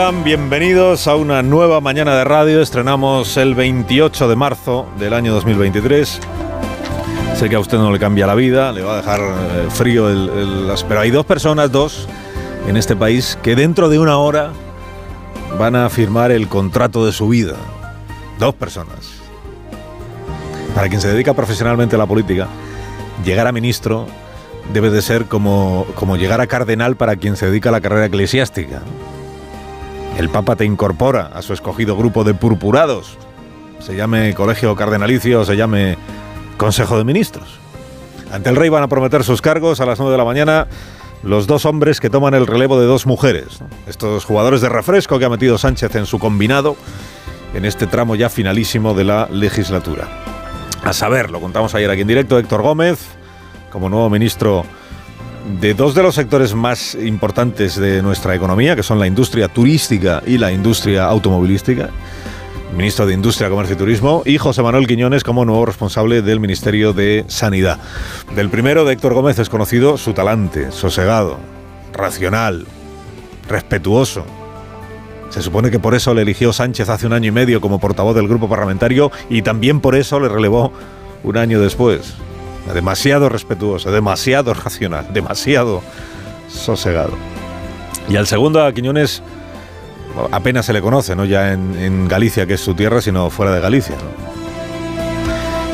Bienvenidos a una nueva mañana de radio. Estrenamos el 28 de marzo del año 2023. Sé que a usted no le cambia la vida, le va a dejar eh, frío el, el- Pero hay dos personas, dos, en este país que dentro de una hora van a firmar el contrato de su vida. Dos personas. Para quien se dedica profesionalmente a la política, llegar a ministro debe de ser como, como llegar a cardenal para quien se dedica a la carrera eclesiástica. El Papa te incorpora a su escogido grupo de purpurados, se llame colegio cardenalicio se llame Consejo de Ministros. Ante el rey van a prometer sus cargos a las 9 de la mañana los dos hombres que toman el relevo de dos mujeres. Estos jugadores de refresco que ha metido Sánchez en su combinado en este tramo ya finalísimo de la legislatura. A saber, lo contamos ayer aquí en directo, Héctor Gómez, como nuevo ministro de dos de los sectores más importantes de nuestra economía, que son la industria turística y la industria automovilística, ministro de Industria, Comercio y Turismo, y José Manuel Quiñones como nuevo responsable del Ministerio de Sanidad. Del primero, de Héctor Gómez, es conocido su talante, sosegado, racional, respetuoso. Se supone que por eso le eligió Sánchez hace un año y medio como portavoz del grupo parlamentario y también por eso le relevó un año después. Demasiado respetuoso, demasiado racional, demasiado sosegado. Y al segundo, a Quiñones, apenas se le conoce, no ya en, Galicia, que es su tierra, sino fuera de Galicia.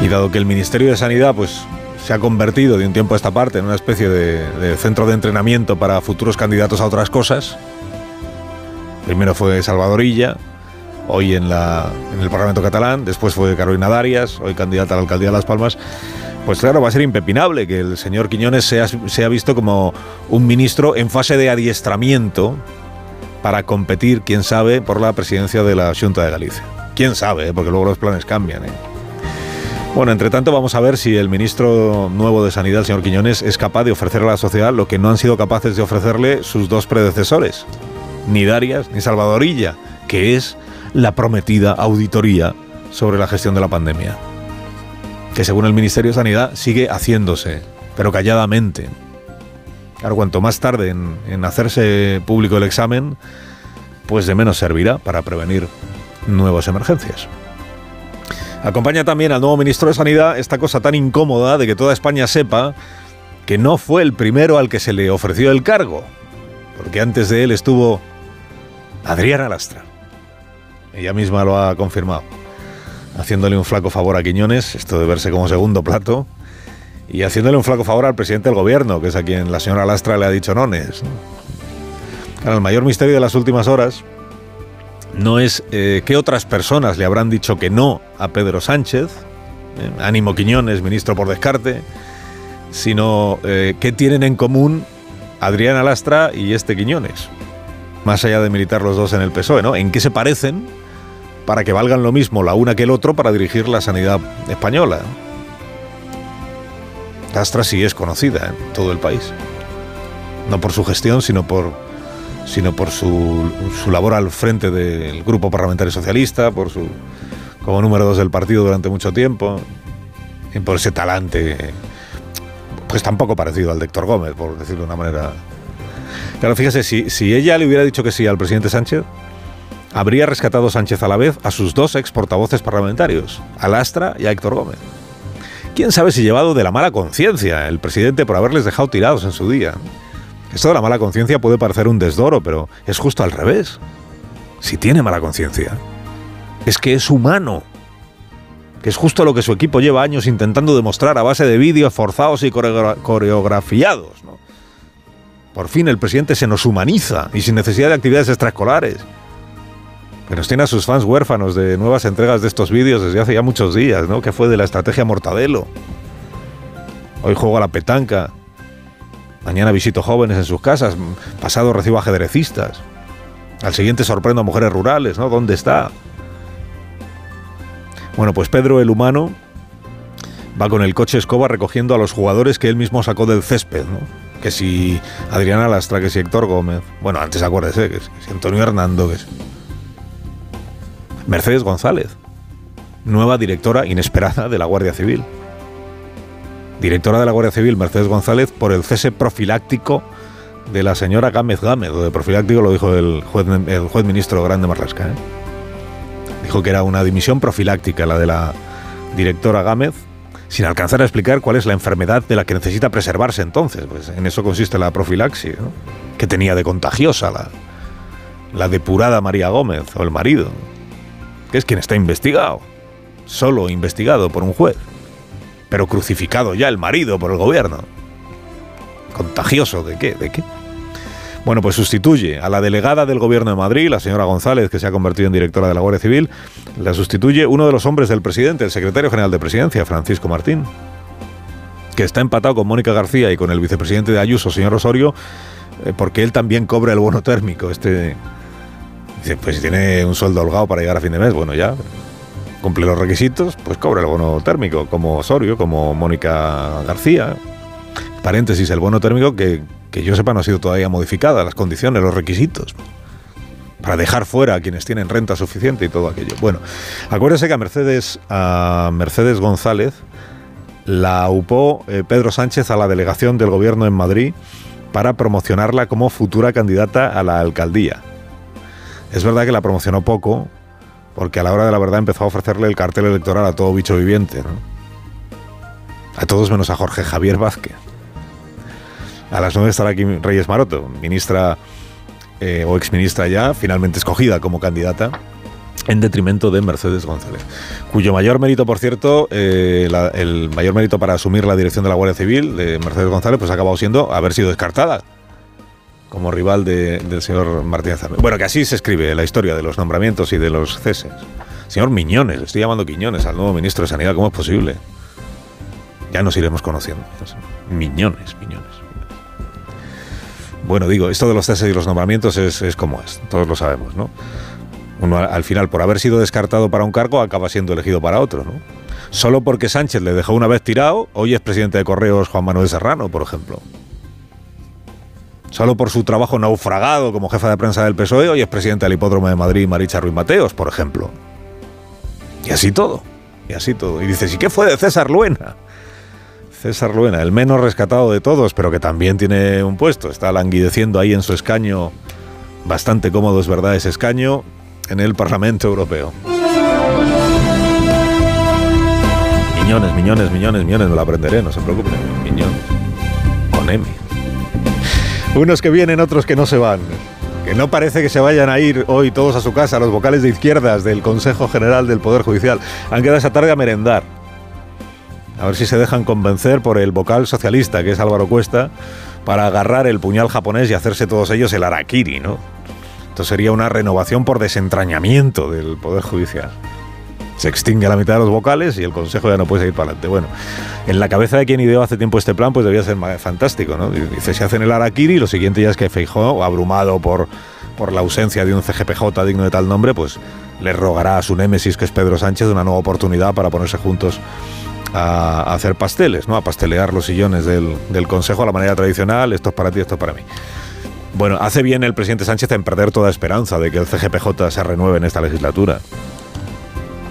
Y dado que el Ministerio de Sanidad pues, se ha convertido de un tiempo a esta parte en una especie de, de centro de entrenamiento para futuros candidatos a otras cosas, primero fue Salvador Illa, hoy en, la, en el Parlamento catalán, después fue Carolina Darias, hoy candidata a la alcaldía de Las Palmas. Pues claro, va a ser impepinable que el señor Quiñones sea, sea visto como un ministro en fase de adiestramiento para competir, quién sabe, por la presidencia de la Junta de Galicia. Quién sabe, ¿eh? porque luego los planes cambian. ¿eh? Bueno, entre tanto vamos a ver si el ministro nuevo de Sanidad, el señor Quiñones, es capaz de ofrecer a la sociedad lo que no han sido capaces de ofrecerle sus dos predecesores, ni Darias ni Salvadorilla, que es la prometida auditoría sobre la gestión de la pandemia, que según el Ministerio de Sanidad sigue haciéndose, pero calladamente. Claro, cuanto más tarde en, en hacerse público el examen, pues de menos servirá para prevenir nuevas emergencias. Acompaña también al nuevo ministro de Sanidad esta cosa tan incómoda de que toda España sepa que no fue el primero al que se le ofreció el cargo, porque antes de él estuvo Adriana Lastra. Ella misma lo ha confirmado, haciéndole un flaco favor a Quiñones, esto de verse como segundo plato, y haciéndole un flaco favor al presidente del gobierno, que es a quien la señora Lastra le ha dicho nones. Claro, el mayor misterio de las últimas horas no es eh, qué otras personas le habrán dicho que no a Pedro Sánchez, eh, ánimo Quiñones, ministro por descarte, sino eh, qué tienen en común Adriana Lastra y este Quiñones, más allá de militar los dos en el PSOE, ¿no? ¿En qué se parecen para que valgan lo mismo la una que el otro para dirigir la sanidad española? Lastra sí es conocida en todo el país, no por su gestión, sino por sino por su, su, labor al frente del Grupo Parlamentario Socialista, por su como número dos del partido durante mucho tiempo, y por ese talante, pues tampoco parecido al de Héctor Gómez, por decirlo de una manera. Claro, fíjese, si, si ella le hubiera dicho que sí al presidente Sánchez, habría rescatado Sánchez a la vez a sus dos ex portavoces parlamentarios, a Lastra y a Héctor Gómez. Quién sabe si llevado de la mala conciencia el presidente por haberles dejado tirados en su día. Esto de la mala conciencia puede parecer un desdoro, pero es justo al revés. Si tiene mala conciencia, es que es humano. Que es justo lo que su equipo lleva años intentando demostrar a base de vídeos forzados y coreografiados. Por fin el presidente se nos humaniza y sin necesidad de actividades extraescolares. Que nos tiene a sus fans huérfanos de nuevas entregas de estos vídeos desde hace ya muchos días, ¿no? Que fue de la estrategia Mortadelo. Hoy juego a la petanca. Mañana visito jóvenes en sus casas. Pasado recibo ajedrecistas. Al siguiente sorprendo a mujeres rurales, ¿no? ¿Dónde está? Bueno, pues Pedro el humano va con el coche escoba recogiendo a los jugadores que él mismo sacó del césped, ¿no? Que si Adriana Lastra, que si Héctor Gómez, bueno, antes acuérdese, que si Antonio Hernando, que si... Mercedes González, nueva directora inesperada de la Guardia Civil. Directora de la Guardia Civil, Mercedes González, por el cese profiláctico de la señora Gámez Gámez, o de profiláctico lo dijo el juez, el juez ministro Grande Marlasca. ¿eh? Dijo que era una dimisión profiláctica la de la directora Gámez, sin alcanzar a explicar cuál es la enfermedad de la que necesita preservarse entonces. Pues en eso consiste la profilaxis, que tenía de contagiosa la, la depurada María Gómez o el marido, que es quien está investigado, solo investigado por un juez, pero crucificado ya el marido por el gobierno. ¿Contagioso de qué? ¿De qué? Bueno, pues sustituye a la delegada del Gobierno de Madrid, la señora González, que se ha convertido en directora de la Guardia Civil, la sustituye uno de los hombres del presidente, el secretario general de Presidencia, Francisco Martín, que está empatado con Mónica García y con el vicepresidente de Ayuso, señor Osorio, eh, porque él también cobra el bono térmico. Este dice, pues si tiene un sueldo holgado para llegar a fin de mes, bueno, ya cumple los requisitos, pues cobra el bono térmico, como Osorio, como Mónica García. Paréntesis, el bono térmico que que yo sepa no ha sido todavía modificada, las condiciones, los requisitos, para dejar fuera a quienes tienen renta suficiente y todo aquello. Bueno, acuérdese que a Mercedes, Mercedes González la upó eh, Pedro Sánchez a la delegación del gobierno en Madrid para promocionarla como futura candidata a la alcaldía. Es verdad que la promocionó poco, porque a la hora de la verdad empezó a ofrecerle el cartel electoral a todo bicho viviente, A todos menos a Jorge Javier Vázquez. A las 9 estará aquí Reyes Maroto, ministra eh, o exministra ya, finalmente escogida como candidata en detrimento de Mercedes González, cuyo mayor mérito, por cierto, eh, el mayor mérito para asumir la dirección de la Guardia Civil de Mercedes González, pues ha acabado siendo haber sido descartada como rival del señor Martínez. Bueno, que así se escribe la historia de los nombramientos y de los ceses. Señor Miñones, estoy llamando Quiñones al nuevo ministro de Sanidad, ¿cómo es posible? Ya nos iremos conociendo. Miñones, Miñones. Bueno, digo, esto de los ceses y los nombramientos es, como es, todos lo sabemos, ¿no? Uno al final, por haber sido descartado para un cargo, acaba siendo elegido para otro, ¿no? Solo porque Sánchez le dejó una vez tirado, hoy es presidente de Correos Juan Manuel Serrano, por ejemplo. Solo por su trabajo naufragado como jefa de prensa del PSOE, hoy es presidente del Hipódromo de Madrid, Maricha Ruiz Mateos, por ejemplo. Y así todo, y así todo. Y dices, ¿y qué fue de César Luena? César Luena, el menos rescatado de todos, pero que también tiene un puesto. Está languideciendo ahí en su escaño, bastante cómodo es verdad ese escaño, en el Parlamento Europeo. Miñones, millones, millones, millones, me lo aprenderé, no se preocupen. Miñones. Con M. Unos que vienen, otros que no se van. Que no parece que se vayan a ir hoy todos a su casa, los vocales de izquierdas del Consejo General del Poder Judicial. Han quedado esa tarde a merendar a ver si se dejan convencer por el vocal socialista, que es Álvaro Cuesta, para agarrar el puñal japonés y hacerse todos ellos el arakiri, ¿no? Esto sería una renovación por desentrañamiento del Poder Judicial. Se extingue la mitad de los vocales y el Consejo ya no puede seguir para adelante. Bueno, en la cabeza de quien ideó hace tiempo este plan, pues debía ser fantástico, ¿no? Dice, se hacen el arakiri y lo siguiente ya es que Feijó, abrumado por, por la ausencia de un CGPJ digno de tal nombre, pues le rogará a su némesis, que es Pedro Sánchez, una nueva oportunidad para ponerse juntos a, hacer pasteles, ¿no? a pastelear los sillones del, Consejo a la manera tradicional, esto es para ti, esto es para mí. Bueno, hace bien el presidente Sánchez en perder toda esperanza de que el CGPJ se renueve en esta legislatura.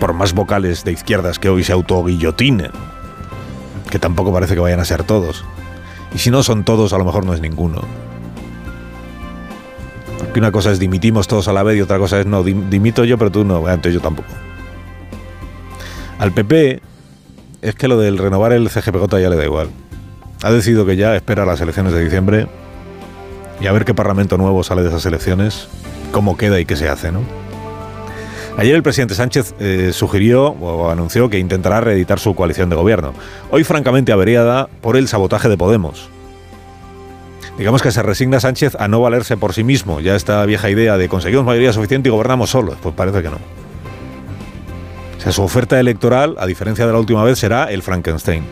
Por más vocales de izquierdas que hoy se autoguillotinen, que tampoco parece que vayan a ser todos. Y si no son todos, a lo mejor no es ninguno. Porque una cosa es dimitimos todos a la vez y otra cosa es no, dimito yo, pero tú no, entonces yo tampoco. Al PP es que lo del renovar el CGPJ ya le da igual. Ha decidido que ya espera las elecciones de diciembre y a ver qué parlamento nuevo sale de esas elecciones, cómo queda y qué se hace, ¿no? Ayer el presidente Sánchez eh, sugirió o anunció que intentará reeditar su coalición de gobierno. Hoy, francamente, averiada por el sabotaje de Podemos. Digamos que se resigna Sánchez a no valerse por sí mismo. Ya esta vieja idea de conseguimos mayoría suficiente y gobernamos solos. Pues parece que no su oferta electoral, a diferencia de la última vez, será el Frankenstein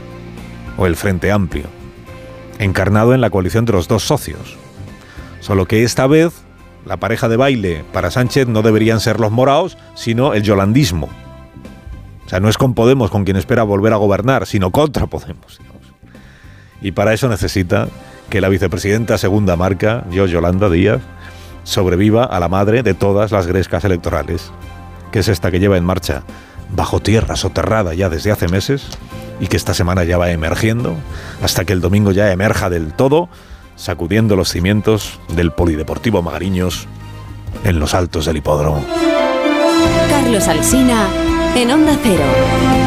o el Frente Amplio, encarnado en la coalición de los dos socios. Solo que esta vez la pareja de baile para Sánchez no deberían ser los moraos, sino el yolandismo. O sea, no es con Podemos con quien espera volver a gobernar, sino contra Podemos. Y para eso necesita que la vicepresidenta segunda marca, yo, Yolanda Díaz, sobreviva a la madre de todas las grescas electorales, que es esta que lleva en marcha bajo tierra soterrada ya desde hace meses y que esta semana ya va emergiendo hasta que el domingo ya emerja del todo, sacudiendo los cimientos del Polideportivo Magariños en los altos del hipódromo. Carlos Alsina en Onda Cero.